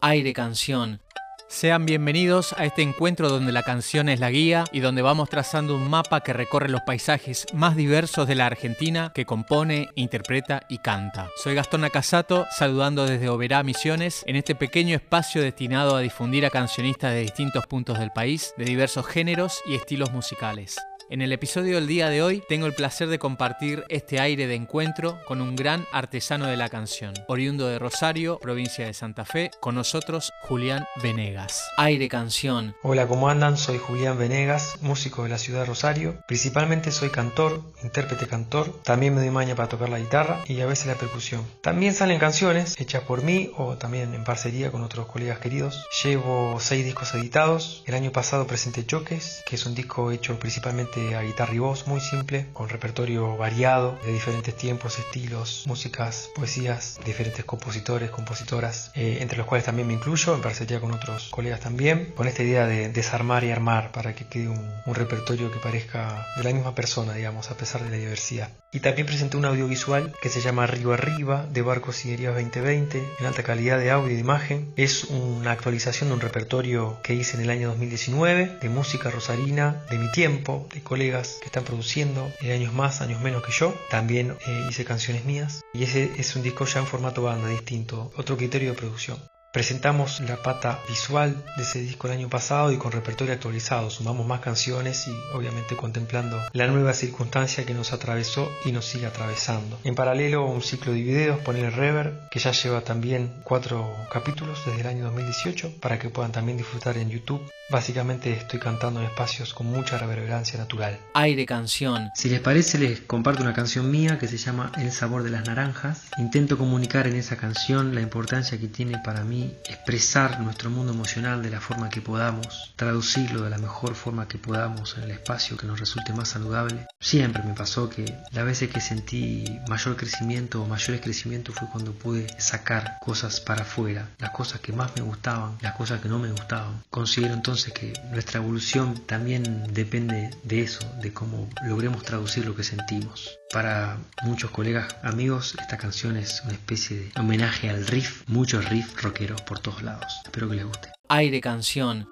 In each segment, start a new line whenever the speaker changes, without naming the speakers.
Aire Canción. Sean bienvenidos a este encuentro donde la canción es la guía y donde vamos trazando un mapa que recorre los paisajes más diversos de la Argentina que compone, interpreta y canta. Soy Gastón Acasato, saludando desde Oberá Misiones en este pequeño espacio destinado a difundir a cancionistas de distintos puntos del país, de diversos géneros y estilos musicales. En el episodio del día de hoy tengo el placer de compartir este aire de encuentro con un gran artesano de la canción, oriundo de Rosario, provincia de Santa Fe, con nosotros Julián Venegas. Aire Canción.
Hola, ¿cómo andan? Soy Julián Venegas, músico de la ciudad de Rosario. Principalmente soy cantor, intérprete cantor. También me doy maña para tocar la guitarra y a veces la percusión. También salen canciones hechas por mí o también en parcería con otros colegas queridos. Llevo seis discos editados. El año pasado presenté Choques, que es un disco hecho principalmente a guitarra y voz, muy simple, con repertorio variado, de diferentes tiempos, estilos, músicas, poesías, diferentes compositores, compositoras, eh, entre los cuales también me incluyo, en parcería con otros colegas también, con esta idea de desarmar y armar para que quede un, repertorio que parezca de la misma persona, digamos, a pesar de la diversidad. Y también presenté un audiovisual que se llama Río Arriba, de Barcos y Heridas 2020, en alta calidad de audio y de imagen. Es una actualización de un repertorio que hice en el año 2019, de música rosarina, de mi tiempo, de colegas que están produciendo, en años más, años menos que yo. También eh, hice canciones mías y ese es un disco ya en formato banda distinto, otro criterio de producción. Presentamos la pata visual de ese disco el año pasado y con repertorio actualizado. Sumamos más canciones y obviamente contemplando la nueva circunstancia que nos atravesó y nos sigue atravesando. En paralelo un ciclo de videos, poner Rever, que ya lleva también cuatro capítulos desde el año 2018 para que puedan también disfrutar en YouTube. Básicamente estoy cantando en espacios con mucha reverberancia natural.
Aire Canción.
Si les parece les comparto una canción mía que se llama El sabor de las naranjas. Intento comunicar en esa canción la importancia que tiene para mí expresar nuestro mundo emocional de la forma que podamos, traducirlo de la mejor forma que podamos en el espacio que nos resulte más saludable. Siempre me pasó que las veces que sentí mayor crecimiento o mayores crecimientos fue cuando pude sacar cosas para afuera, las cosas que más me gustaban, las cosas que no me gustaban. Considero entonces que nuestra evolución también depende de eso, de cómo logremos traducir lo que sentimos. Para muchos colegas, amigos, esta canción es una especie de homenaje al riff, muchos riff rockeros por todos lados. Espero que les guste.
Aire Canción.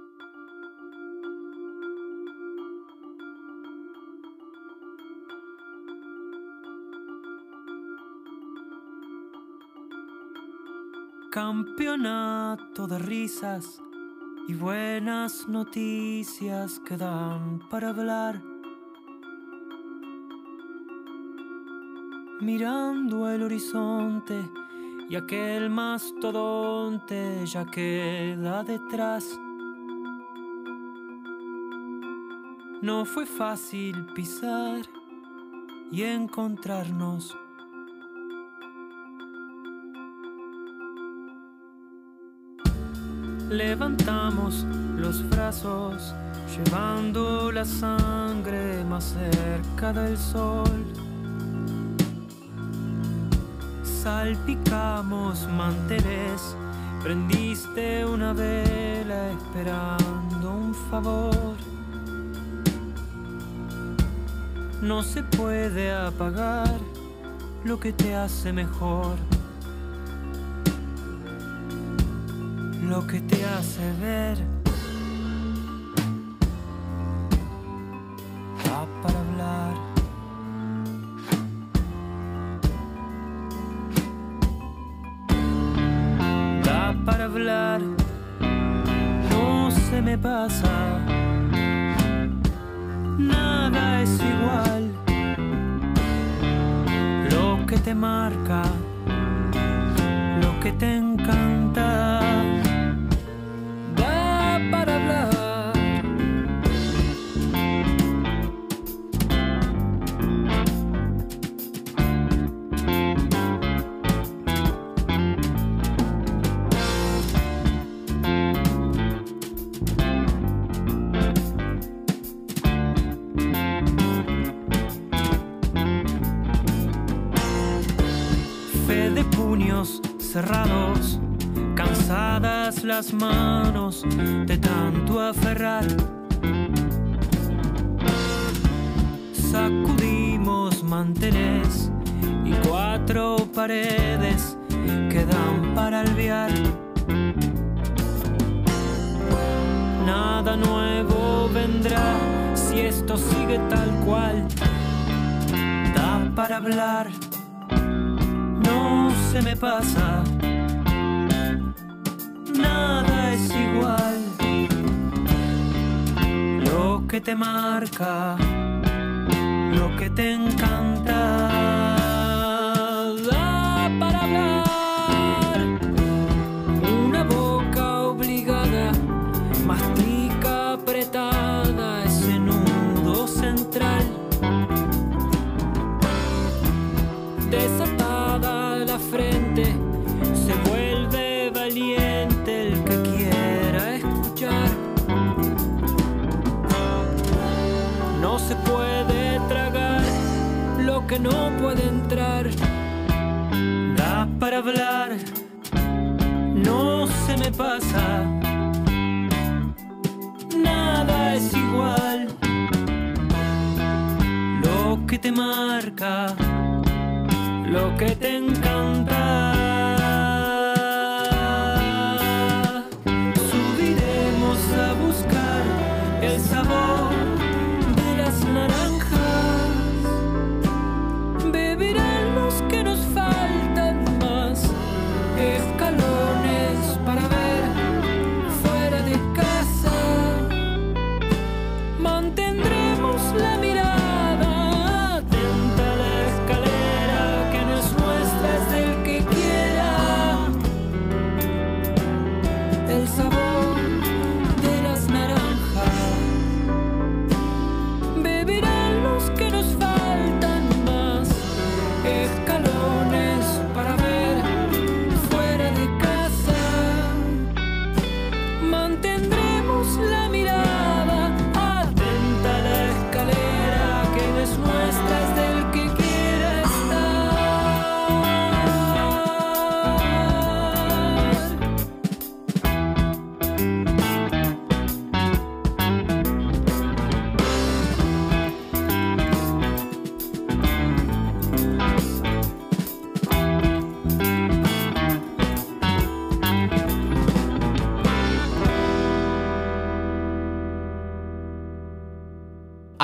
Campeonato de risas y buenas noticias que dan para hablar. Mirando el horizonte y aquel mastodonte ya queda detrás. No fue fácil pisar y encontrarnos. Levantamos los brazos, llevando la sangre más cerca del sol. Salpicamos manteles, prendiste una vela esperando un favor. No se puede apagar lo que te hace mejor. lo que te hace ver. Me pasa. Nada es igual. Lo que te marca. Lo que te encanta. las manos de tanto aferrar. Sacudimos manteles y cuatro paredes que dan para alvear. Nada nuevo vendrá si esto sigue tal cual. Da para hablar, no se me pasa. Nada es igual. Lo que te marca, lo que te encanta. Da no puede entrar. Da para hablar, no se me pasa. Nada es igual. Lo que te marca, lo que te encanta.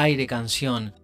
Aire Canción.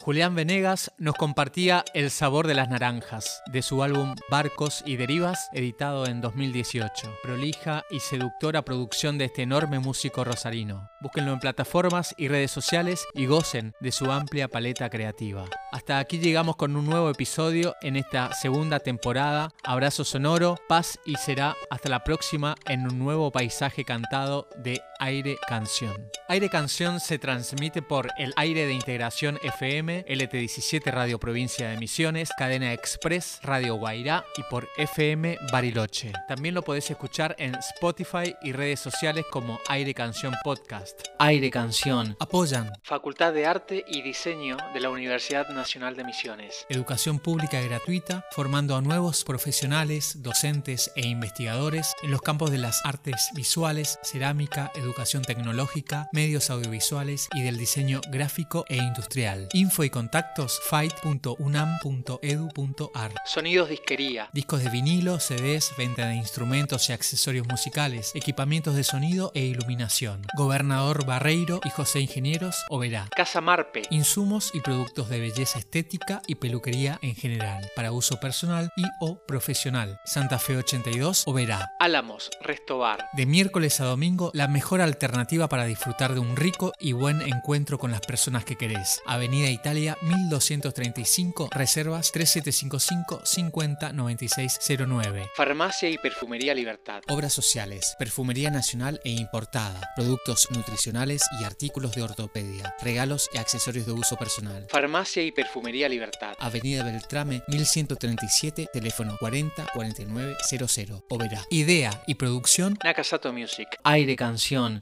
Julián Venegas nos compartía El sabor de las naranjas, de su álbum Barcos y Derivas, editado en 2018. Prolija y seductora producción de este enorme músico rosarino. Búsquenlo en plataformas y redes sociales y gocen de su amplia paleta creativa. Hasta aquí llegamos con un nuevo episodio en esta segunda temporada. Abrazo sonoro, paz y será hasta la próxima en un nuevo paisaje cantado de Aire Canción. Aire Canción se transmite por el aire de integración FM, LT17 Radio Provincia de Misiones, Cadena Express Radio Guairá y por FM Bariloche. También lo podés escuchar en Spotify y redes sociales como Aire Canción Podcast. podcast. Aire Canción. Apoyan Facultad de Arte y Diseño de la Universidad Nacional de Misiones. Educación pública y gratuita, formando a nuevos profesionales, docentes e investigadores en los campos de las artes visuales, cerámica, educación tecnológica, medios audiovisuales y del diseño gráfico e industrial. Info y contactos fight.unam.edu.ar. Sonidos Disquería. Discos de vinilo, CDs, venta de instrumentos y accesorios musicales, equipamientos de sonido e iluminación. Gobernador Barreiro y José Ingenieros, Oberá. Casa Marpe. Insumos y productos de belleza estética y peluquería en general, para uso personal y o profesional. Santa Fe 82, Oberá. Álamos, Restobar. De miércoles a domingo, la mejor alternativa para disfrutar de un rico y buen encuentro con las personas que querés. Avenida Italia 1235, reservas 3755 50 96 09. Farmacia y Perfumería Libertad. Obras sociales, perfumería nacional e importada, productos nutricionales y artículos de ortopedia, regalos y accesorios de uso personal. Farmacia y Perfumería Libertad. Avenida Beltrame 1137, teléfono 40 49 00. Oberá. Idea y producción Nakasato Music. Aire Canción